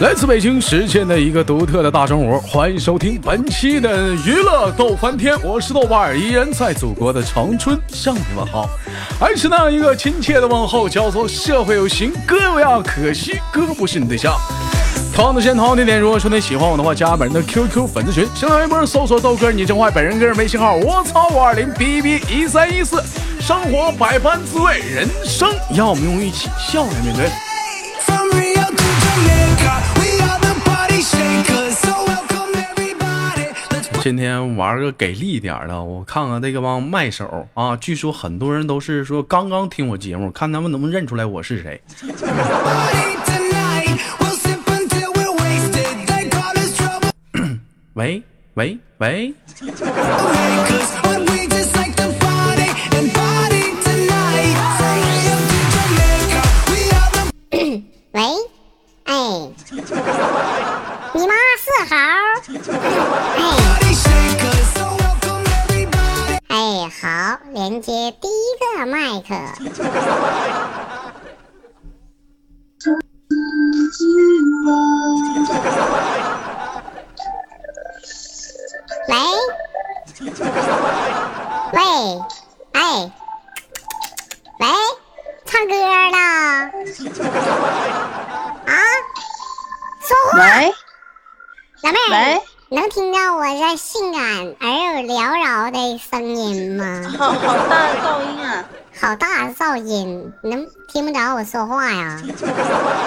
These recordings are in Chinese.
来自北京时间的一个独特的大中午，欢迎收听本期的娱乐逗翻天，我是豆瓣儿，依然在祖国的长春向你问好，还是那一个亲切的问候，叫做社会有型哥有样，可惜哥不是你对象。同样的时间，同样的地点，如果说你喜欢我的话，加本人的 QQ 粉丝群，新浪微博搜索豆哥你真坏，本人个人微信号我操五二零 B B 一三一四，生活百般滋味，人生要我们用一起笑来面对。今天玩个给力一点的，我看看这个帮麦手啊，据说很多人都是说刚刚听我节目，看他们能不能认出来我是谁。喂喂 喂。喂喂哎，好，连接第一个麦克。喂。好好大的噪音啊！好大的噪音，能听不着我说话呀？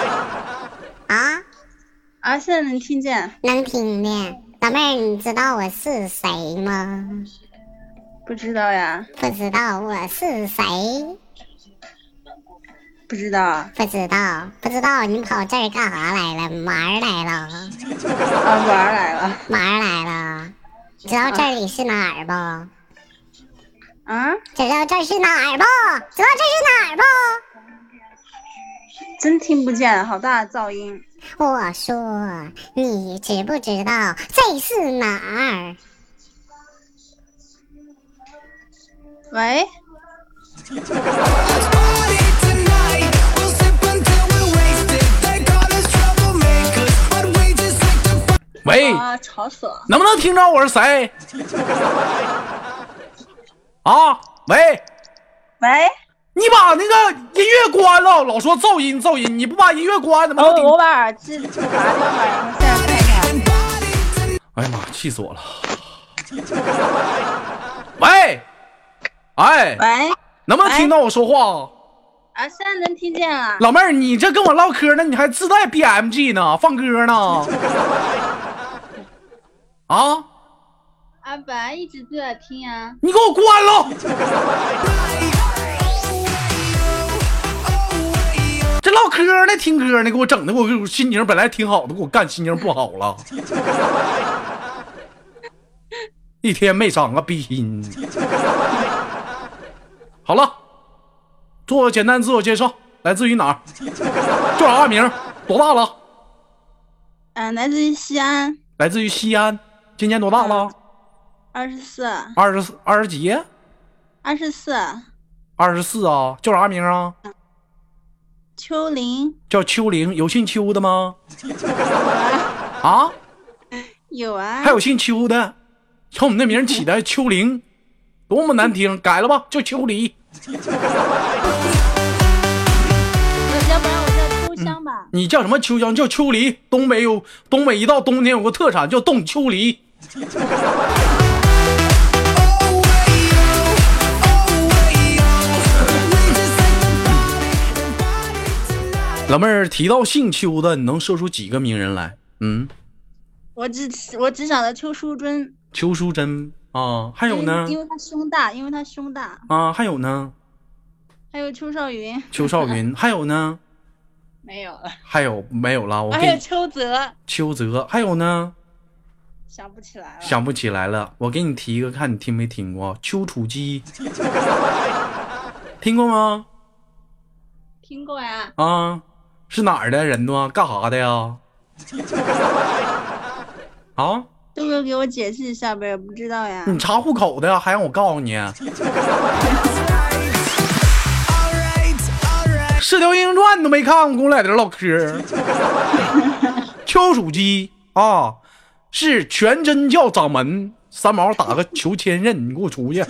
啊，啊，现在能听见？能听见。老妹儿，你知道我是谁吗？不知道呀，不知道我是谁？不知道啊，不知道，不知道，你跑这儿干啥来了？玩儿来了，啊玩儿来了玩儿来了。知道这里是哪儿不？啊！啊！知道这是哪儿吗？知道这是哪儿吗？真听不见，好大的噪音！我说，你知不知道这是哪儿？喂？喂？啊，吵死了！能不能听着？我是谁？啊，喂，喂，你把那个音乐关了，老说噪音噪音，你不把音乐关，怎么？我把耳机拔掉了，然后现在看看。哎呀妈，气死我了！喂，哎，喂，能不能听到我说话？啊，现在能听见了。老妹儿，你这跟我唠嗑呢，你还自带 BMG 呢，放歌呢？啊，啊，本来一直都在听啊。你给我关了！这唠嗑呢，听歌呢，给我整的，我我心情本来挺好的，给我干心情不好了。一天没长个逼心。好了，做简单自我介绍，来自于哪儿？叫啥名？多大了？嗯、来自于西安，来自于西安，今年多大了？二十四，二十四，二十几？二十四，二十四啊？叫啥名啊？秋玲叫秋玲，有姓秋的吗？啊，有啊，还有姓秋的，瞧你那名起的 秋玲，多么难听，改了吧，叫秋梨。要不然我叫秋香吧。你叫什么秋香？叫秋梨。东北有东北一到冬天有个特产叫冻秋梨。老妹儿提到姓邱的，你能说出几个名人来？嗯，我只我只想到邱淑贞，邱淑贞啊，还有呢因为她胸大，因为她胸大，啊，还有呢，还有邱少云，邱少云，还有呢，没有了，还有没有了？我还有邱泽，邱泽，还有呢，想不起来了。想不起来了。我给你提一个，看你听没听过？邱楚基，听过吗？听过呀？啊，是哪儿的人呢？干啥的呀？啊，豆哥给我解释一下呗，不知道呀。你查户口的？还让我告诉你？《射雕英雄传》你都没看过，跟我在这唠嗑。丘属鸡啊，是全真教掌门。三毛打个求千仞，你给我出去！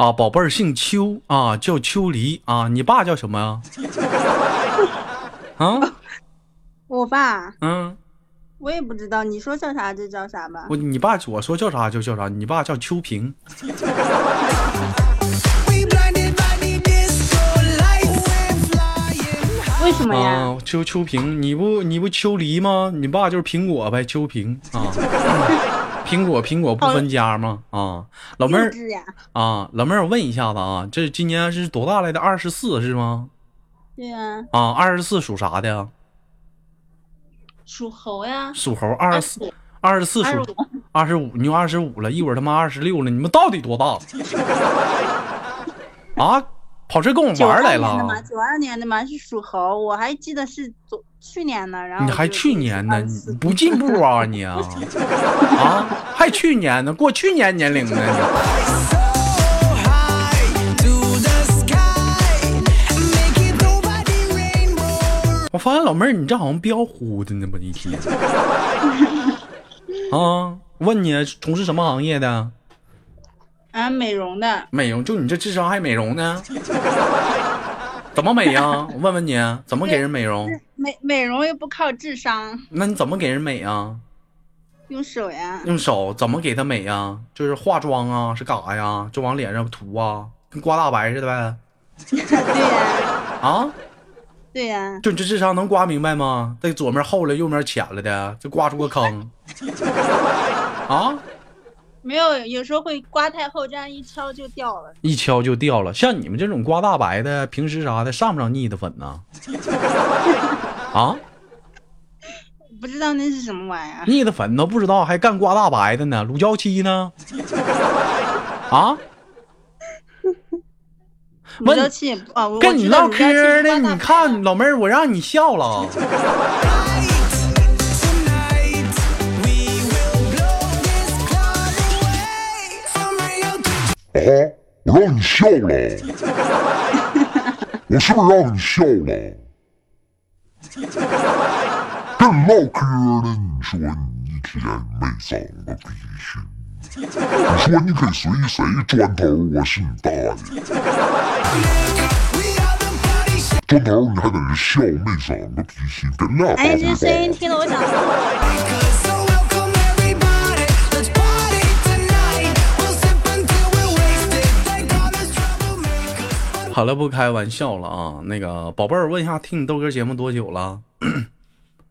啊，宝贝儿姓邱啊，叫秋梨啊。你爸叫什么呀？啊，我爸，嗯，我也不知道，你说叫啥就叫啥吧。我你爸我说叫啥就叫啥，你爸叫秋萍。为什么呀？啊，秋秋萍，你不你不秋梨吗？你爸就是苹果呗，秋萍啊。苹果苹果不分家吗？啊，老妹儿啊，老妹儿，我问一下子啊，这今年是多大来的？二十四是吗？对呀，啊，二十四属啥的呀？属猴呀，属猴。二十四，二十四属，二十五，你又二十五了，一会儿他妈二十六了，你们到底多大？啊，跑这跟我九玩儿来二年的嘛，了？九二年的嘛是属猴，我还记得是昨去年呢，然后你还去年呢？你不进步啊 你啊？啊，还去年呢？过去年年龄呢？我发现老妹儿，你这好像彪呼的呢吧？一天。啊，问你从事什么行业的？啊，美容的，美容，就你这智商还美容呢？怎么美呀？我问问你，怎么给人美容？美美容又不靠智商，那你怎么给人美啊？用手呀，用手怎么给她美呀？就是化妆啊，是干啥呀？就往脸上涂啊，跟刮大白似的呗？对呀，啊？对呀，就你这智商能刮明白吗？这左面厚了，右面浅了的，就刮出个坑。啊？没有，有时候会刮太厚，这样一敲就掉了。一敲就掉了。像你们这种刮大白的，平时啥的上不上腻的粉呢？啊？不知道那是什么玩意儿，腻的粉都不知道，还干刮大白的呢？乳胶漆呢？啊？乳胶漆啊，我跟你唠嗑的，的，你看老妹儿，我让你笑了。啊！我让你笑了，我是不是让你笑了？跟你唠嗑呢，你说你一天没长个逼心，你说你给谁谁砖头，我是你大爷.砖头你还在这笑，没长个逼心，跟俩大哎，这声音。听得我想好了，不开玩笑了啊。那个宝贝儿，问一下，听你豆哥节目多久了？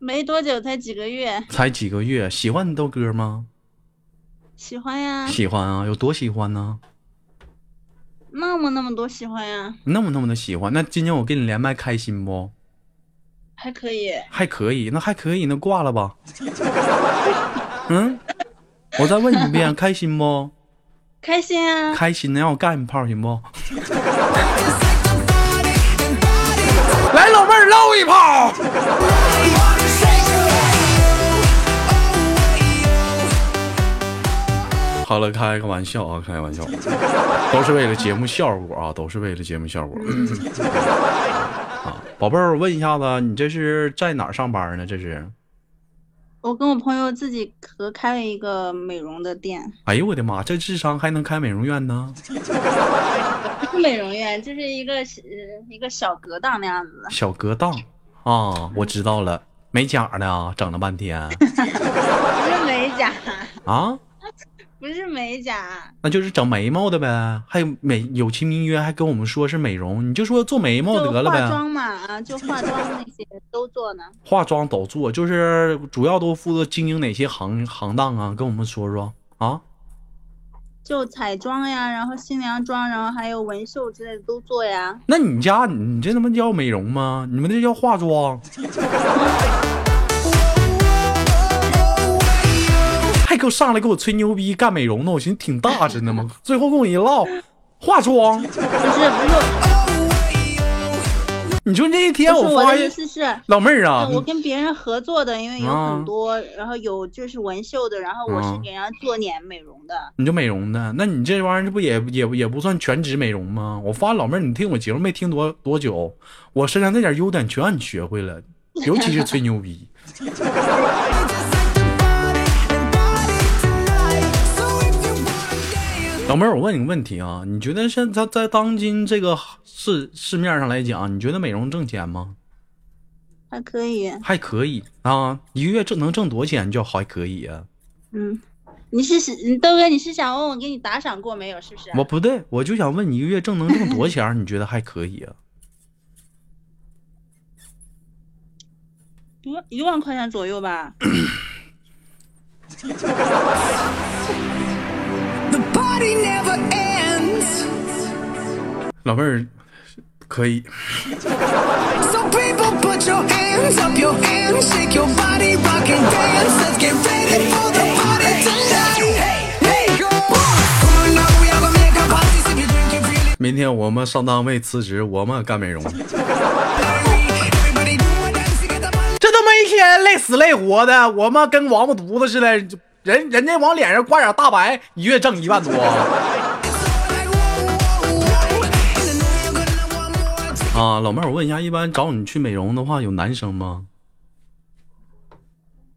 没多久，才几个月，才几个月，喜欢你豆哥吗？喜欢呀，喜欢啊，有多喜欢呢？那么那么多喜欢呀，那么那么的喜欢。那今天我跟你连麦开心不？还可以。还可以，那还可以，那挂了吧。嗯，我再问你一遍，开心不？开心啊！开心的让我干一炮行不？来，老妹儿唠一炮。好了，开个玩笑啊，开个玩笑，都是为了节目效果啊，都是为了节目效果。啊，宝贝儿，我问一下子，你这是在哪儿上班呢？这是？我跟我朋友自己合开了一个美容的店，哎呦我的妈，这智商还能开美容院呢？不是美容院，就是一个呃一个小隔档那样子，小隔档啊，我知道了，美甲的啊，整了半天。不是美甲，啊，不是美甲，那就是整眉毛的呗，还有美有其名曰还跟我们说是美容，你就说做眉毛得了呗，化妆嘛啊，就化妆那些都做呢。化妆都做，就是主要都负责经营哪些行行当啊？跟我们说说啊。就彩妆呀，然后新娘妆，然后还有纹绣之类的都做呀。那你家你这他妈叫美容吗？你们这叫化妆，还给我上来给我吹牛逼干美容呢？我寻思挺大真的吗，最后跟我一唠，化妆不是不是，你说那一天我发现的意思是，老妹儿啊，我跟别人合作的，因为有啊很多，然后有就是纹绣的，然后我啊是给人家做脸美容的。你就美容的，那你这玩意儿这不也也也不算全职美容吗？我发现老妹儿，你听我节目没听多多久，我身上那点优点全让你学会了，尤其是吹牛逼。老妹儿，我问你个问题啊，你觉得现在在当今这个市市面上来讲，你觉得美容挣钱吗？还可以，还可以啊，一个月挣能挣多少钱就还可以啊？嗯，你是你豆哥，你是想问我给你打赏过没有？是不是？我不对，我就想问你一个月挣能挣多少钱？你觉得还可以啊？一万一万块钱左右吧。老妹儿可以，So people put your hands up, your hands, shake your body, rock and dance. Let's get ready for the party tonight. 明天我们上单位辞职，我们干美容。这他妈一天累死累活的，我们跟王八犊子似的，人人家往脸上挂点大白，一月挣一万多.啊！老妹儿，我问一下，一般找你去美容的话，有男生吗？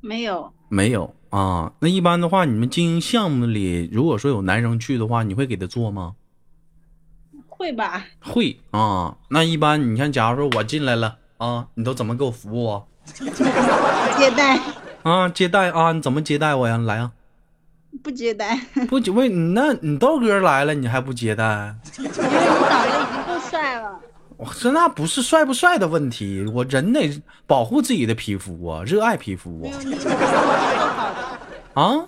没有，没有啊。那一般的话，你们经营项目里，如果说有男生去的话，你会给他做吗？会吧？会啊。那一般你看，假如说我进来了啊，你都怎么给我服务啊？接待啊，接待啊，你怎么接待我呀？来啊，不接待？不为你那你豆哥来了，你还不接待？因为你长得已经够帅了。我这那不是帅不帅的问题，我人得保护自己的皮肤啊，热爱皮肤，啊啊！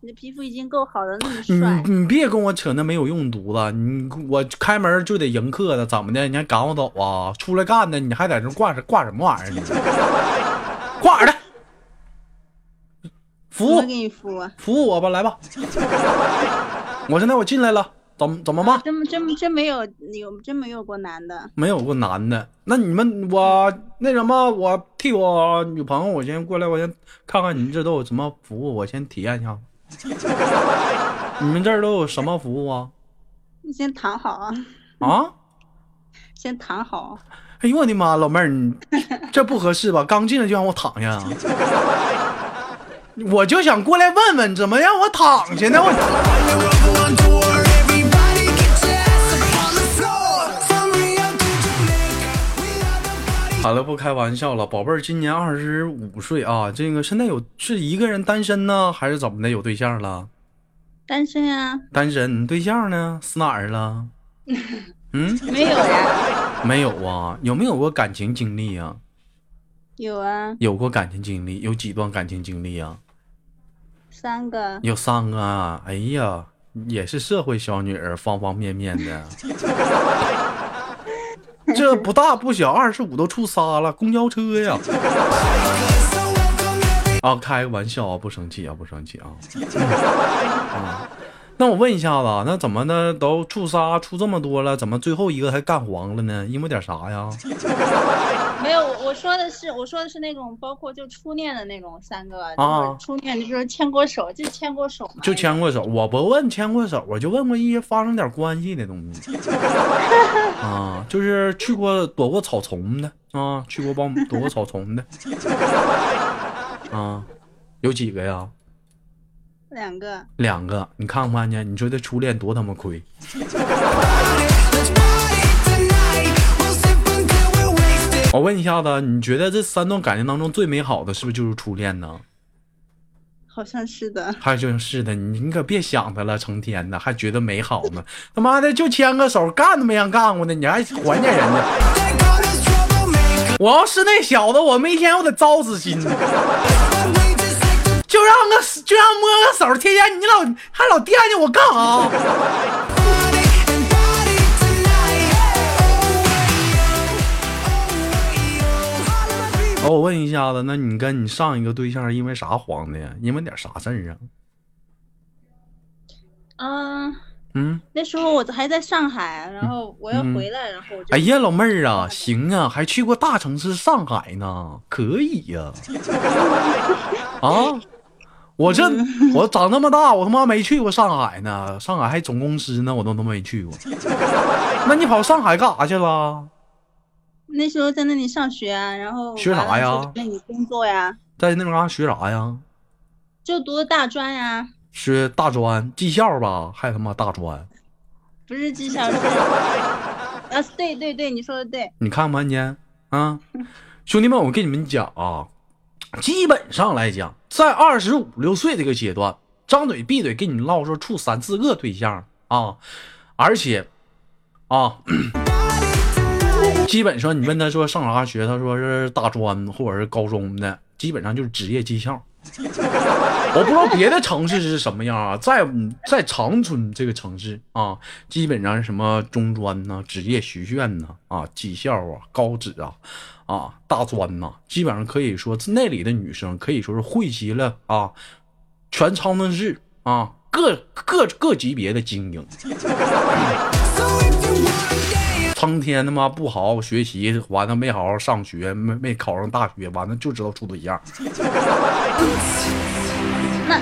你的皮肤已经够好了，那么你帅。你别跟我扯那没有用犊子，你我开门就得迎客的，怎么的？你还赶我走啊？出来干的，你还在这挂着挂什么玩意儿？你 挂耳的，服务给你敷啊？服务我吧，来吧。我现在我进来了，怎么怎么办？真真真没有有真没有过男的，没有过男的，那你们我那什么，我替我女朋友，我先过来，我先看看你们这都有什么服务，我先体验一下。你们这儿都有什么服务啊？你先躺好啊，啊？先躺好。哎呦我的妈，老妹儿，你这不合适吧？刚进来就让我躺下啊？我就想过来问问，怎么让我躺下呢？我.好了，不开玩笑了，宝贝儿今年二十五岁啊，这个现在有是一个人单身呢，还是怎么的？有对象了？单身啊？单身，你对象呢？死哪儿了？嗯，没有呀？没有啊？有没有过感情经历啊？有啊，有过感情经历，有几段感情经历啊？三个。有三个啊！哎呀，也是社会小女儿，方方面面的。这不大不小，二十五都出仨了，公交车呀啊，开个玩笑啊，不生气啊，不生气啊。啊，那我问一下子啊，那怎么的都处仨处这么多了，怎么最后一个还干黄了呢？因为点啥呀？没有，我我说的是我说的是那种包括就初恋的那种三个，啊就是初恋就是牵过手，就牵过手嘛。就牵过手，我不问牵过手，我就问过一些发生点关系的东西。啊，就是去过躲过草丛的啊，去过帮躲过草丛的。啊，有几个呀？两个。两个。你看不看见？你说这初恋多他妈亏。我问一下子，你觉得这三段感情当中最美好的是不是就是初恋呢？好像是的，还就是的，你你可别想他了，成天的还觉得美好呢。他妈的就牵个手，干都没让干过呢，你还怀念人家.我要是那小子，我没天我得糟死心 to 就让个就让摸个手，天天你老还老惦记我干啥哦，我问一下子，那你跟你上一个对象因为啥黄的呀？因为点啥事儿啊？嗯，嗯，那时候我还在上海，然后我要回来，然后我就哎呀，老妹儿啊，行啊，还去过大城市上海呢，可以呀、啊。我这我长这么大，我他妈没去过上海呢，上海还总公司呢，我都他妈没去过。那你跑上海干啥去了？那时候在那里上学啊，然后学啥呀那里工作呀，在那嘎学啥呀？就读的大专呀，学大专技校吧，还他妈大专？不是技校是，啊，对对对，你说的对，你看吧你啊，兄弟们，我跟你们讲啊，基本上来讲，在二十五六岁这个阶段，张嘴闭嘴跟你唠说处三四个对象啊，而且啊，基本上你问他说上啥学，他说是大专或者是高中的，基本上就是职业技校。我不知道别的城市是什么样啊，在在长春这个城市啊，基本上什么中专呐、职业学院呐、啊、技校啊、高职啊、啊大专呐、基本上可以说那里的女生可以说是汇集了啊全长春市啊各各各级别的精英。成天他妈不好好学习，完了没好好上学，没没考上大学，完了就知道处对象。那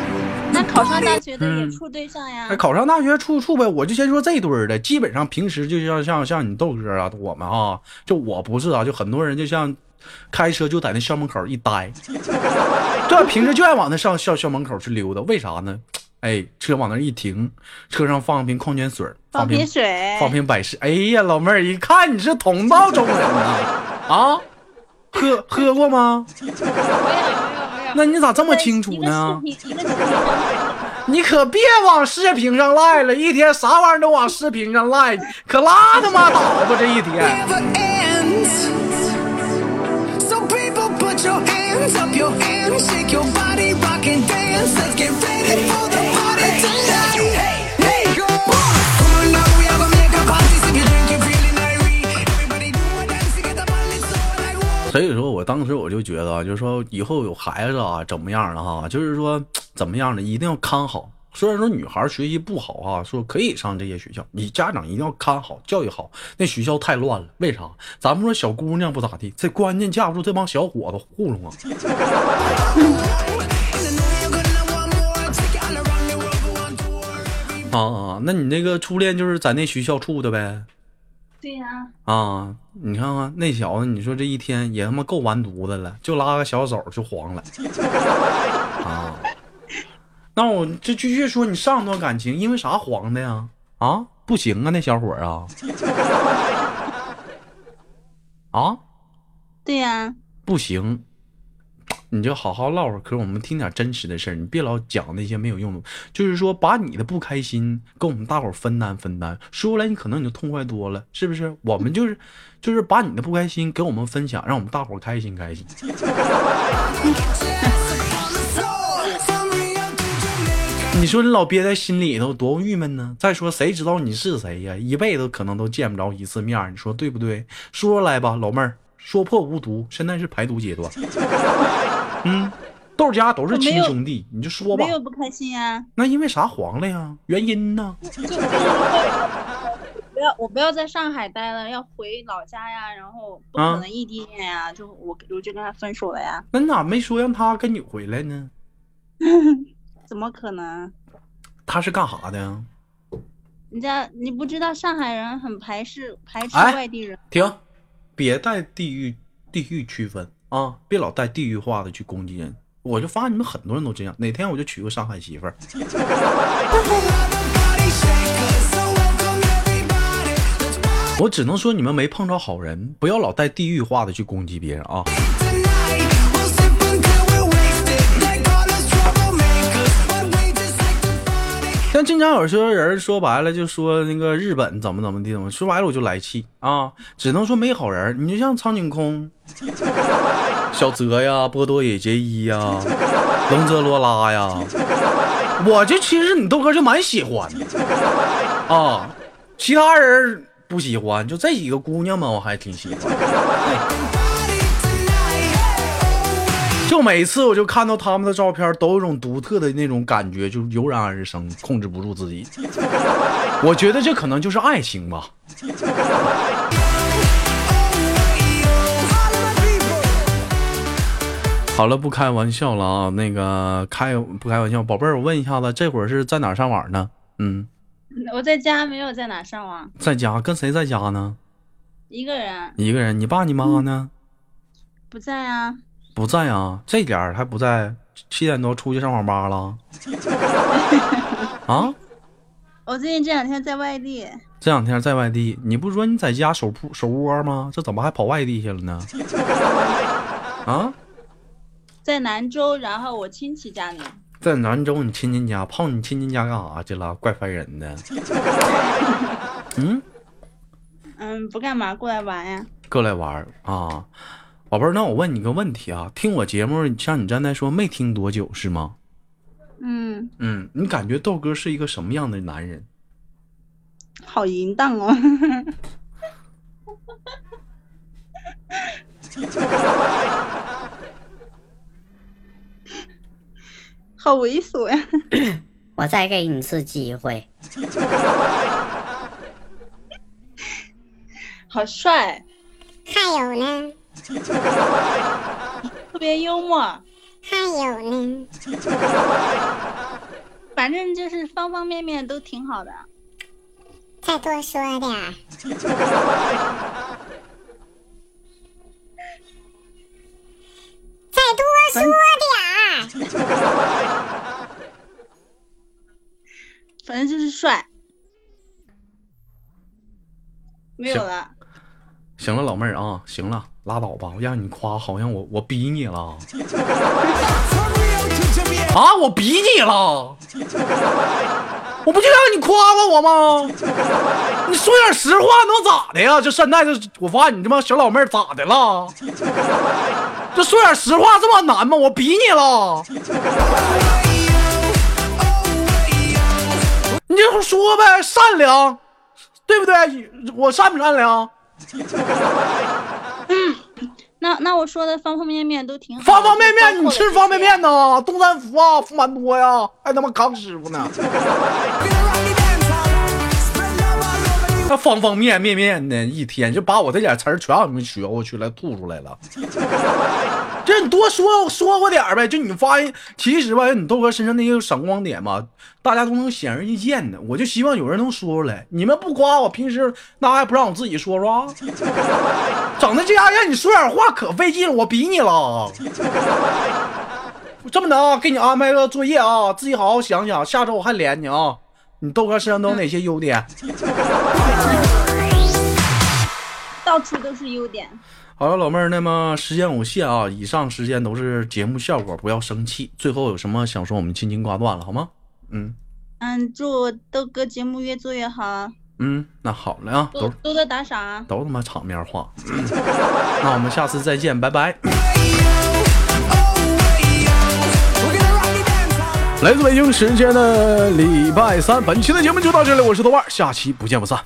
那考上大学的也嗯处对象呀哎，，考上大学处处呗，我就先说这堆儿的，基本上平时就像像像你豆哥啊，我们啊，就我不是啊，就很多人就像开车就在那校门口一待，对，平时就爱往那上校校门口去溜达，为啥呢？哎，车往那一停，车上放瓶矿泉水，瓶放瓶水，放瓶百事。哎呀，老妹儿，一看你是同道中人啊，啊，喝喝过吗？那你咋这么清楚呢？你可别往视频上赖了，一天啥玩意儿都往视频上赖，可拉他妈倒吧这一天。put your hands up, your hands, shake your body, rock and dance. Let's get ready for the 所以说我当时我就觉得，就是说以后有孩子啊，怎么样的哈，就是说怎么样的，一定要看好。虽然说女孩学习不好啊，说可以上这些学校，你家长一定要看好，教育好。那学校太乱了，为啥？咱们说小姑娘不咋地，这关键架不住这帮小伙子糊弄啊。啊啊，那你那个初恋就是在那学校处的呗？对呀、啊，你看看那小子，你说这一天也他妈够完犊子了，就拉个小手就黄了。啊，那我这继续说，你上段感情因为啥黄的呀？啊，不行啊，那小伙儿啊，啊，对呀、不行，你就好好唠会嗑，我们听点真实的事儿，你别老讲那些没有用的。就是说，把你的不开心跟我们大伙儿分担分担，说出来你可能你就痛快多了，是不是？我们就是就是把你的不开心给我们分享，让我们大伙儿开心开心。你说你老憋在心里头多郁闷呢？再说谁知道你是谁呀？一辈子可能都见不着一次面，你说对不对？说出来吧，老妹儿，说破无毒，现在是排毒阶段。嗯，豆家都是亲兄弟，你就说吧没。有不开心呀、那因为啥黄了呀？原因呢？不要我不要在上海待了，要回老家呀，然后不啊可能异地恋呀，就我我就跟他分手了呀，那你咋没说让他跟你回来呢？怎么可能？他是干啥的呀？人家你不知道上海人很排斥排斥哎外地人，停，别带地域地域区分啊！别老带地域化的去攻击人，我就发现你们很多人都这样。哪天我就娶个上海媳妇儿。我只能说你们没碰着好人，不要老带地域化的去攻击别人啊。像经常有些人说白了就说那个日本怎么怎么地，怎么说白了我就来气啊！只能说没好人。你就像苍井空。小泽呀、波多野结衣呀、龙泽罗拉呀，我就其实你豆哥就蛮喜欢的啊，其他人不喜欢，就这几个姑娘们我还挺喜欢。就每次我就看到他们的照片，都有种独特的那种感觉，就油然而生，控制不住自己。我觉得这可能就是爱情吧。好了，不开玩笑了啊，那个开不开玩笑，宝贝儿，我问一下子，这会儿是在哪上网呢？嗯，我在家没有在哪上网，在家，跟谁在家呢？一个人一个人。你爸你妈呢？不在啊。不在啊，这点儿还不在，七点多出去上网吧了。啊，我最近这两天在外地，这两天在外地，你不是说你在家守铺守窝吗？这怎么还跑外地去了呢？啊，在兰州，然后我亲戚家里。在兰州你亲戚家泡你亲戚家干啥去了？怪烦人的。嗯，嗯，不干嘛，过来玩呀。过来玩啊，宝贝儿，那我问你个问题啊，听我节目像你刚才说没听多久是吗？嗯，嗯，你感觉豆哥是一个什么样的男人？好淫荡哦。好猥琐呀！我再给你一次机会，好帅，还有呢，特别幽默，还有呢，反正就是方方面面都挺好的。再多说点儿。再多说点儿。反正就是帅，没有了。行了，老妹儿啊，行了，拉倒吧，我让你夸，好像我我逼你了。啊，我逼你了，我不就让你夸夸我吗？你说点实话能咋的呀？这现在这我发现你这帮小老妹儿咋的了？这说点实话这么难吗？我逼你了，你就说呗，善良，对不对？我善不善良？那那我说的方方面面都挺好。方方面面，你吃方便面呢？东三福啊，福蛮多呀，还他妈康师傅呢。那方方面面面的，一天就把我这点词儿全让你们学过去了，吐出来了。这你多说说过点儿呗，就你发现，其实吧，你豆哥身上那些闪光点吧，大家都能显而易见的。我就希望有人能说出来。你们不夸我，平时那还不让我自己说说啊？整的这样，让你说点话可费劲了，我逼你了。这么的啊，给你安排个作业啊，自己好好想想，下周我还连你啊。你豆哥身上都有哪些优点？到处都是优点。好了，老妹儿，那么时间有限啊，以上时间都是节目效果，不要生气。最后有什么想说，我们轻轻挂断了，好吗？嗯嗯，祝豆哥节目越做越好啊，嗯，那好了啊，都多多多打赏啊。都他妈场面话。嗯 那我们下次再见，拜拜。来自北京时间的礼拜三，本期的节目就到这里，我是豆瓣儿，下期不见不散。